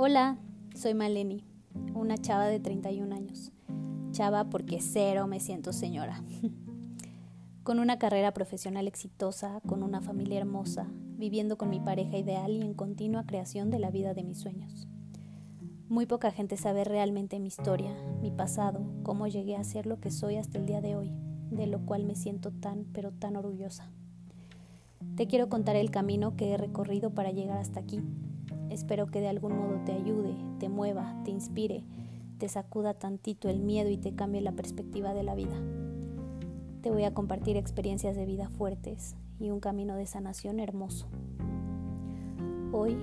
Hola, soy Maleni, una chava de 31 años. Chava porque cero me siento señora. con una carrera profesional exitosa, con una familia hermosa, viviendo con mi pareja ideal y en continua creación de la vida de mis sueños. Muy poca gente sabe realmente mi historia, mi pasado, cómo llegué a ser lo que soy hasta el día de hoy, de lo cual me siento tan, pero tan orgullosa. Te quiero contar el camino que he recorrido para llegar hasta aquí, Espero que de algún modo te ayude, te mueva, te inspire, te sacuda tantito el miedo y te cambie la perspectiva de la vida. Te voy a compartir experiencias de vida fuertes y un camino de sanación hermoso. Hoy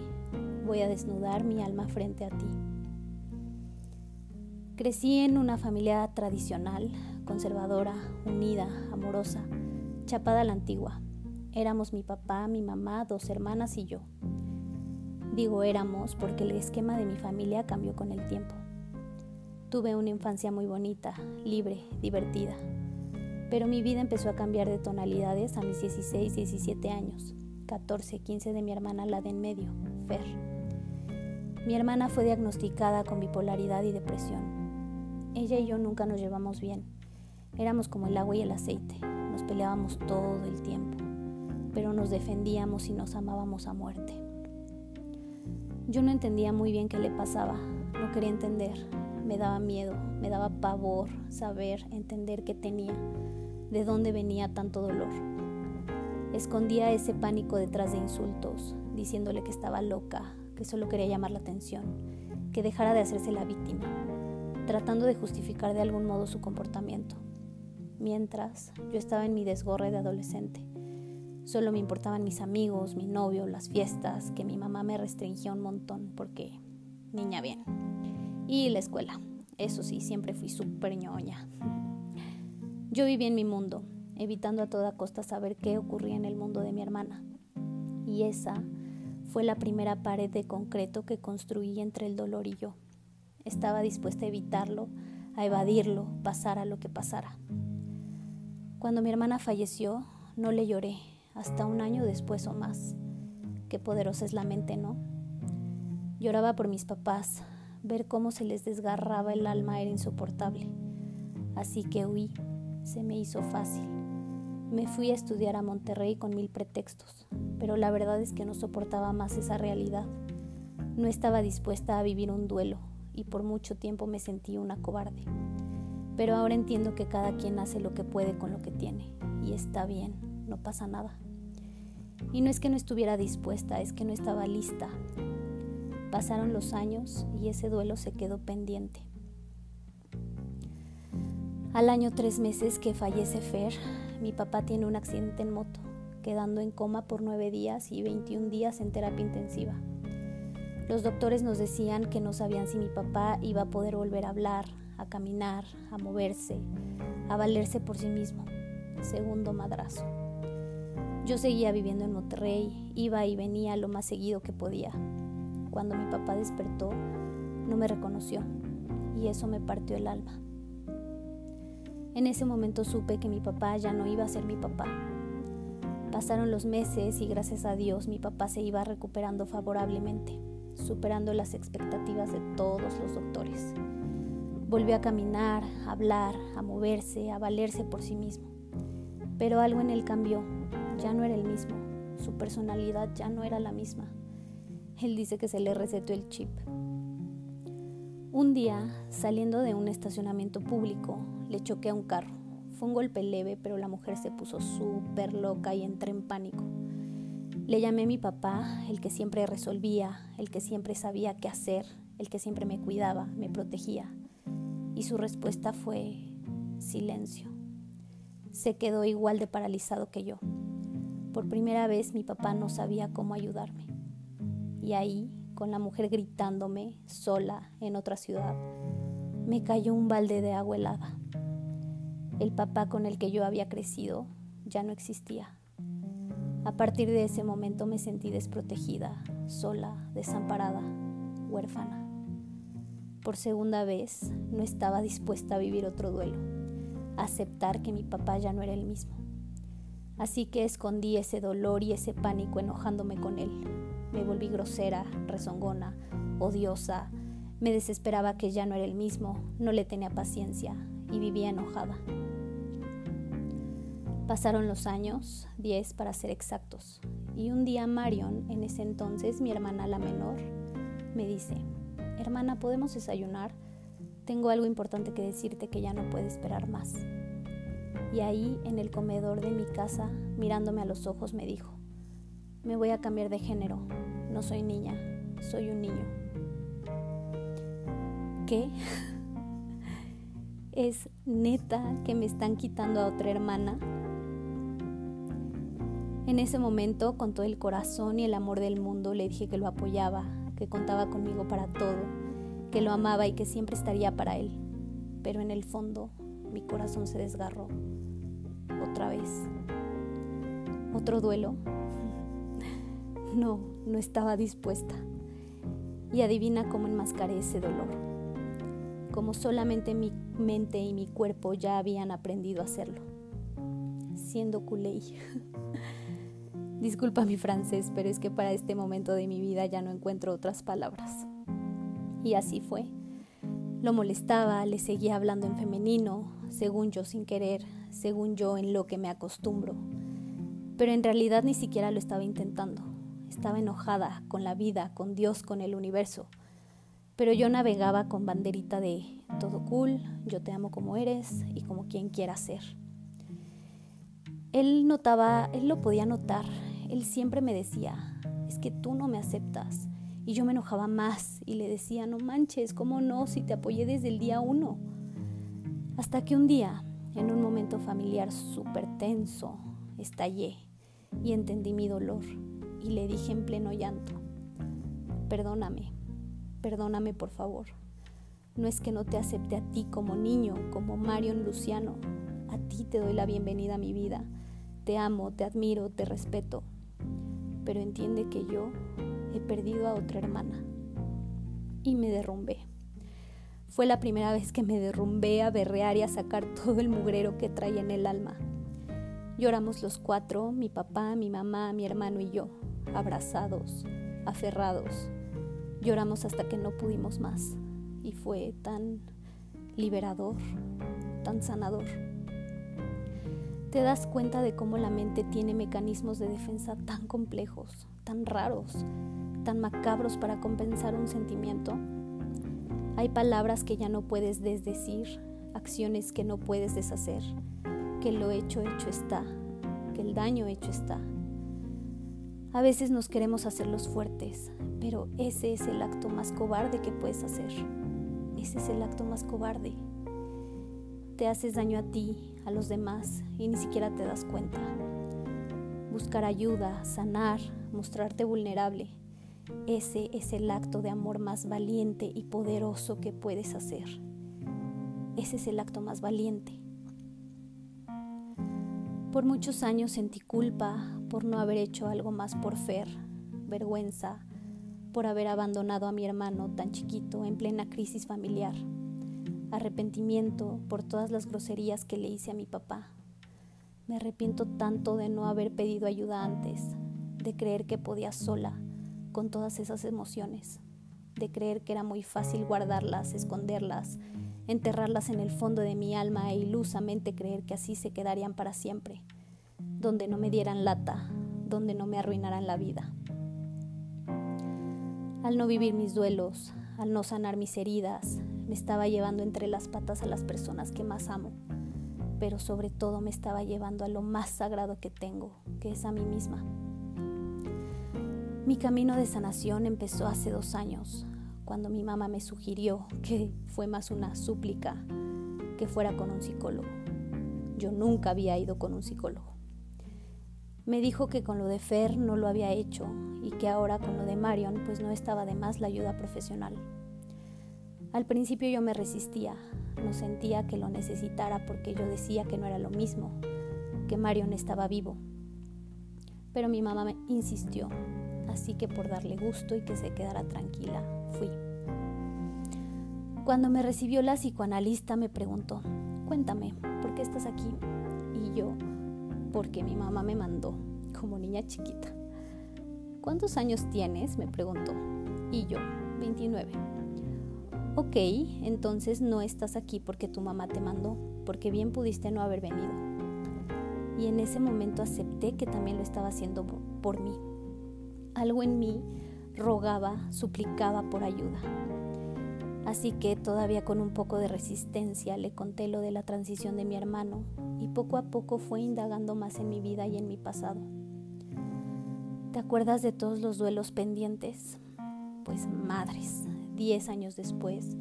voy a desnudar mi alma frente a ti. Crecí en una familia tradicional, conservadora, unida, amorosa, chapada a la antigua. Éramos mi papá, mi mamá, dos hermanas y yo. Digo éramos porque el esquema de mi familia cambió con el tiempo. Tuve una infancia muy bonita, libre, divertida. Pero mi vida empezó a cambiar de tonalidades a mis 16, 17 años, 14, 15 de mi hermana la de en medio, Fer. Mi hermana fue diagnosticada con bipolaridad y depresión. Ella y yo nunca nos llevamos bien. Éramos como el agua y el aceite. Nos peleábamos todo el tiempo, pero nos defendíamos y nos amábamos a muerte. Yo no entendía muy bien qué le pasaba, no quería entender, me daba miedo, me daba pavor saber, entender qué tenía, de dónde venía tanto dolor. Escondía ese pánico detrás de insultos, diciéndole que estaba loca, que solo quería llamar la atención, que dejara de hacerse la víctima, tratando de justificar de algún modo su comportamiento. Mientras yo estaba en mi desgorre de adolescente, Solo me importaban mis amigos, mi novio, las fiestas, que mi mamá me restringía un montón porque niña bien. Y la escuela. Eso sí, siempre fui súper ñoña. Yo viví en mi mundo, evitando a toda costa saber qué ocurría en el mundo de mi hermana. Y esa fue la primera pared de concreto que construí entre el dolor y yo. Estaba dispuesta a evitarlo, a evadirlo, pasara lo que pasara. Cuando mi hermana falleció, no le lloré, hasta un año después o más. Qué poderosa es la mente, ¿no? Lloraba por mis papás, ver cómo se les desgarraba el alma era insoportable. Así que huí, se me hizo fácil. Me fui a estudiar a Monterrey con mil pretextos, pero la verdad es que no soportaba más esa realidad. No estaba dispuesta a vivir un duelo y por mucho tiempo me sentí una cobarde. Pero ahora entiendo que cada quien hace lo que puede con lo que tiene y está bien, no pasa nada. Y no es que no estuviera dispuesta, es que no estaba lista. Pasaron los años y ese duelo se quedó pendiente. Al año tres meses que fallece Fer, mi papá tiene un accidente en moto, quedando en coma por nueve días y 21 días en terapia intensiva. Los doctores nos decían que no sabían si mi papá iba a poder volver a hablar, a caminar, a moverse, a valerse por sí mismo. Segundo madrazo. Yo seguía viviendo en Monterrey, iba y venía lo más seguido que podía. Cuando mi papá despertó, no me reconoció y eso me partió el alma. En ese momento supe que mi papá ya no iba a ser mi papá. Pasaron los meses y gracias a Dios mi papá se iba recuperando favorablemente, superando las expectativas de todos los doctores. Volvió a caminar, a hablar, a moverse, a valerse por sí mismo. Pero algo en él cambió ya no era el mismo, su personalidad ya no era la misma. Él dice que se le recetó el chip. Un día, saliendo de un estacionamiento público, le choqué a un carro. Fue un golpe leve, pero la mujer se puso súper loca y entré en pánico. Le llamé a mi papá, el que siempre resolvía, el que siempre sabía qué hacer, el que siempre me cuidaba, me protegía. Y su respuesta fue silencio. Se quedó igual de paralizado que yo. Por primera vez mi papá no sabía cómo ayudarme. Y ahí, con la mujer gritándome, sola, en otra ciudad, me cayó un balde de agua helada. El papá con el que yo había crecido ya no existía. A partir de ese momento me sentí desprotegida, sola, desamparada, huérfana. Por segunda vez no estaba dispuesta a vivir otro duelo, a aceptar que mi papá ya no era el mismo. Así que escondí ese dolor y ese pánico enojándome con él. Me volví grosera, rezongona, odiosa, me desesperaba que ya no era el mismo, no le tenía paciencia y vivía enojada. Pasaron los años, diez para ser exactos, y un día Marion, en ese entonces mi hermana la menor, me dice, hermana, ¿podemos desayunar? Tengo algo importante que decirte que ya no puede esperar más. Y ahí, en el comedor de mi casa, mirándome a los ojos, me dijo, me voy a cambiar de género, no soy niña, soy un niño. ¿Qué? ¿Es neta que me están quitando a otra hermana? En ese momento, con todo el corazón y el amor del mundo, le dije que lo apoyaba, que contaba conmigo para todo, que lo amaba y que siempre estaría para él. Pero en el fondo, mi corazón se desgarró. Otra vez. Otro duelo. No, no estaba dispuesta. Y adivina cómo enmascaré ese dolor. Como solamente mi mente y mi cuerpo ya habían aprendido a hacerlo. Siendo culé. Disculpa mi francés, pero es que para este momento de mi vida ya no encuentro otras palabras. Y así fue. Lo molestaba, le seguía hablando en femenino, según yo sin querer, según yo en lo que me acostumbro. Pero en realidad ni siquiera lo estaba intentando. Estaba enojada con la vida, con Dios, con el universo. Pero yo navegaba con banderita de todo cool, yo te amo como eres y como quien quiera ser. Él notaba, él lo podía notar, él siempre me decía, es que tú no me aceptas. Y yo me enojaba más y le decía, no manches, ¿cómo no? Si te apoyé desde el día uno. Hasta que un día, en un momento familiar súper tenso, estallé y entendí mi dolor y le dije en pleno llanto, perdóname, perdóname por favor. No es que no te acepte a ti como niño, como Marion Luciano. A ti te doy la bienvenida a mi vida te amo, te admiro, te respeto, pero entiende que yo he perdido a otra hermana. Y me derrumbé. Fue la primera vez que me derrumbé a berrear y a sacar todo el mugrero que traía en el alma. Lloramos los cuatro, mi papá, mi mamá, mi hermano y yo, abrazados, aferrados. Lloramos hasta que no pudimos más. Y fue tan liberador, tan sanador te das cuenta de cómo la mente tiene mecanismos de defensa tan complejos, tan raros, tan macabros para compensar un sentimiento. Hay palabras que ya no puedes desdecir, acciones que no puedes deshacer, que lo hecho hecho está, que el daño hecho está. A veces nos queremos hacer los fuertes, pero ese es el acto más cobarde que puedes hacer. Ese es el acto más cobarde te haces daño a ti, a los demás y ni siquiera te das cuenta. Buscar ayuda, sanar, mostrarte vulnerable, ese es el acto de amor más valiente y poderoso que puedes hacer. Ese es el acto más valiente. Por muchos años sentí culpa por no haber hecho algo más por Fer, vergüenza por haber abandonado a mi hermano tan chiquito en plena crisis familiar arrepentimiento por todas las groserías que le hice a mi papá. Me arrepiento tanto de no haber pedido ayuda antes, de creer que podía sola con todas esas emociones, de creer que era muy fácil guardarlas, esconderlas, enterrarlas en el fondo de mi alma e ilusamente creer que así se quedarían para siempre, donde no me dieran lata, donde no me arruinaran la vida. Al no vivir mis duelos, al no sanar mis heridas, me estaba llevando entre las patas a las personas que más amo, pero sobre todo me estaba llevando a lo más sagrado que tengo, que es a mí misma. Mi camino de sanación empezó hace dos años, cuando mi mamá me sugirió, que fue más una súplica, que fuera con un psicólogo. Yo nunca había ido con un psicólogo. Me dijo que con lo de Fer no lo había hecho y que ahora con lo de Marion pues no estaba de más la ayuda profesional. Al principio yo me resistía, no sentía que lo necesitara porque yo decía que no era lo mismo, que Marion estaba vivo. Pero mi mamá me insistió, así que por darle gusto y que se quedara tranquila, fui. Cuando me recibió la psicoanalista me preguntó, cuéntame, ¿por qué estás aquí? Y yo, porque mi mamá me mandó, como niña chiquita. ¿Cuántos años tienes? me preguntó. Y yo, 29. Ok, entonces no estás aquí porque tu mamá te mandó, porque bien pudiste no haber venido. Y en ese momento acepté que también lo estaba haciendo por mí. Algo en mí rogaba, suplicaba por ayuda. Así que todavía con un poco de resistencia le conté lo de la transición de mi hermano y poco a poco fue indagando más en mi vida y en mi pasado. ¿Te acuerdas de todos los duelos pendientes? Pues madres, diez años después,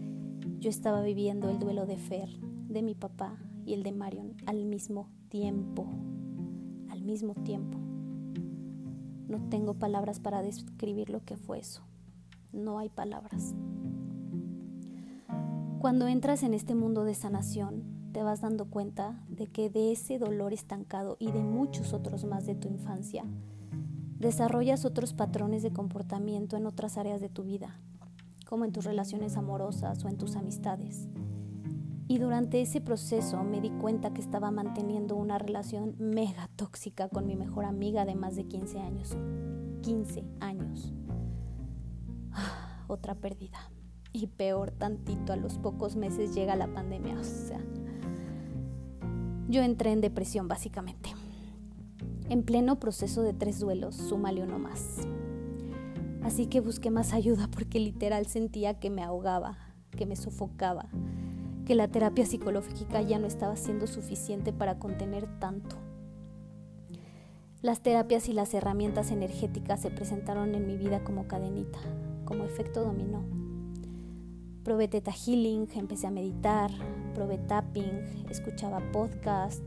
yo estaba viviendo el duelo de Fer, de mi papá y el de Marion al mismo tiempo. Al mismo tiempo. No tengo palabras para describir lo que fue eso. No hay palabras. Cuando entras en este mundo de sanación, te vas dando cuenta de que de ese dolor estancado y de muchos otros más de tu infancia, desarrollas otros patrones de comportamiento en otras áreas de tu vida, como en tus relaciones amorosas o en tus amistades. Y durante ese proceso me di cuenta que estaba manteniendo una relación mega tóxica con mi mejor amiga de más de 15 años. 15 años. otra pérdida y peor tantito a los pocos meses llega la pandemia. O sea, yo entré en depresión básicamente. En pleno proceso de tres duelos, súmale uno más. Así que busqué más ayuda porque literal sentía que me ahogaba, que me sofocaba, que la terapia psicológica ya no estaba siendo suficiente para contener tanto. Las terapias y las herramientas energéticas se presentaron en mi vida como cadenita, como efecto dominó. Probé Theta Healing, empecé a meditar, probé tapping, escuchaba podcast,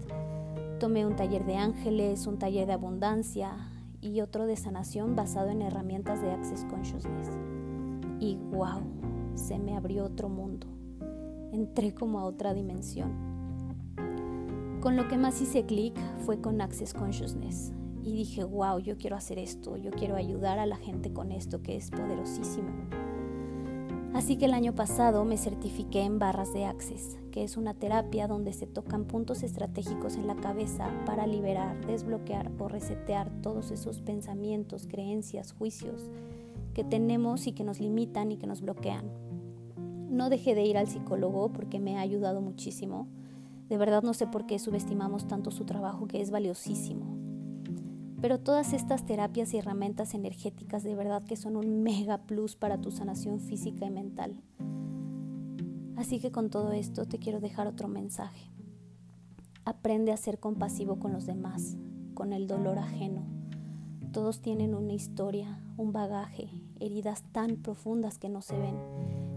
tomé un taller de ángeles, un taller de abundancia y otro de sanación basado en herramientas de Access Consciousness. Y wow, se me abrió otro mundo. Entré como a otra dimensión. Con lo que más hice clic fue con Access Consciousness. Y dije, wow, yo quiero hacer esto, yo quiero ayudar a la gente con esto que es poderosísimo. Así que el año pasado me certifiqué en barras de Access, que es una terapia donde se tocan puntos estratégicos en la cabeza para liberar, desbloquear o resetear todos esos pensamientos, creencias, juicios que tenemos y que nos limitan y que nos bloquean. No dejé de ir al psicólogo porque me ha ayudado muchísimo. De verdad no sé por qué subestimamos tanto su trabajo que es valiosísimo. Pero todas estas terapias y herramientas energéticas de verdad que son un mega plus para tu sanación física y mental. Así que con todo esto te quiero dejar otro mensaje. Aprende a ser compasivo con los demás, con el dolor ajeno. Todos tienen una historia, un bagaje, heridas tan profundas que no se ven,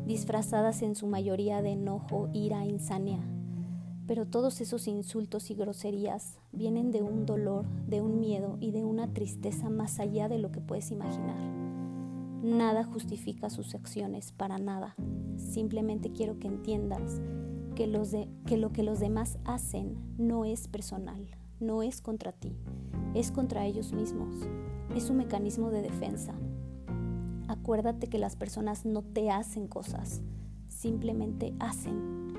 disfrazadas en su mayoría de enojo, ira, insania, pero todos esos insultos y groserías vienen de un dolor, de un miedo y de una tristeza más allá de lo que puedes imaginar. Nada justifica sus acciones, para nada. Simplemente quiero que entiendas que, que lo que los demás hacen no es personal, no es contra ti, es contra ellos mismos. Es un mecanismo de defensa. Acuérdate que las personas no te hacen cosas, simplemente hacen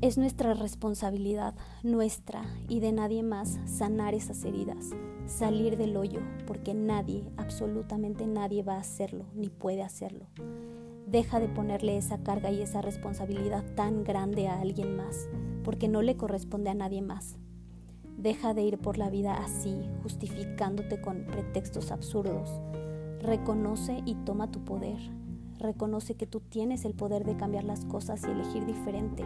Es nuestra responsabilidad, nuestra y de nadie más, sanar esas heridas, salir del hoyo, porque nadie, absolutamente nadie va a hacerlo, ni puede hacerlo. Deja de ponerle esa carga y esa responsabilidad tan grande a alguien más, porque no le corresponde a nadie más. Deja de ir por la vida así, justificándote con pretextos absurdos. Reconoce y toma tu poder. Reconoce que tú tienes el poder de cambiar las cosas y elegir diferente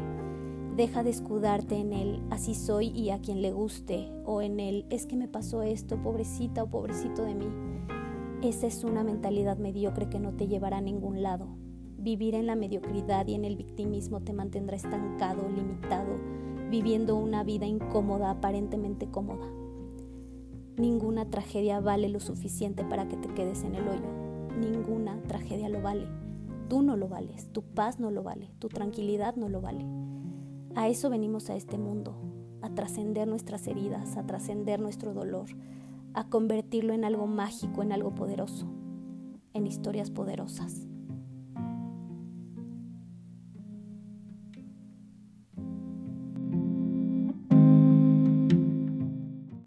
Deja de escudarte en el así soy y a quien le guste o en el es que me pasó esto, pobrecita o pobrecito de mí. Esa es una mentalidad mediocre que no te llevará a ningún lado. Vivir en la mediocridad y en el victimismo te mantendrá estancado, limitado, viviendo una vida incómoda, aparentemente cómoda. Ninguna tragedia vale lo suficiente para que te quedes en el hoyo. Ninguna tragedia lo vale. Tú no lo vales, tu paz no lo vale, tu tranquilidad no lo vale. A eso venimos a este mundo, a trascender nuestras heridas, a trascender nuestro dolor, a convertirlo en algo mágico, en algo poderoso, en historias poderosas.